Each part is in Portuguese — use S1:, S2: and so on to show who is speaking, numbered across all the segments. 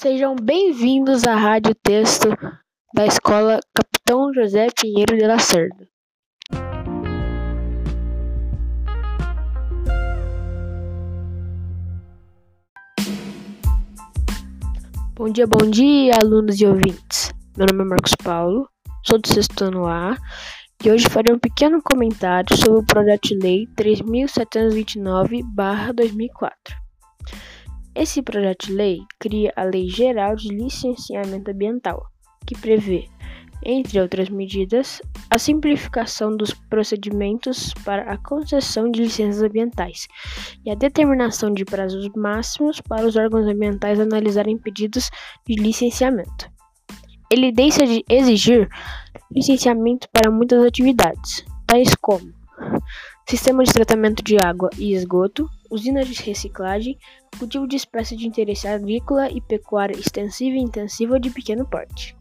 S1: Sejam bem-vindos à Rádio Texto da Escola Capitão José Pinheiro de Lacerda. Bom dia, bom dia, alunos e ouvintes. Meu nome é Marcos Paulo, sou do sexto ano A e hoje farei um pequeno comentário sobre o Projeto de Lei 3729-2004. Esse projeto de lei cria a Lei Geral de Licenciamento Ambiental, que prevê, entre outras medidas, a simplificação dos procedimentos para a concessão de licenças ambientais e a determinação de prazos máximos para os órgãos ambientais analisarem pedidos de licenciamento. Ele deixa de exigir licenciamento para muitas atividades, tais como sistema de tratamento de água e esgoto, usina de reciclagem, cultivo de espécies de interesse agrícola e pecuária extensiva e intensiva de pequeno porte.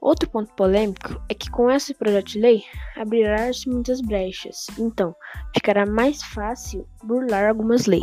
S1: Outro ponto polêmico é que com esse projeto de lei abrirá-se muitas brechas, então ficará mais fácil burlar algumas leis.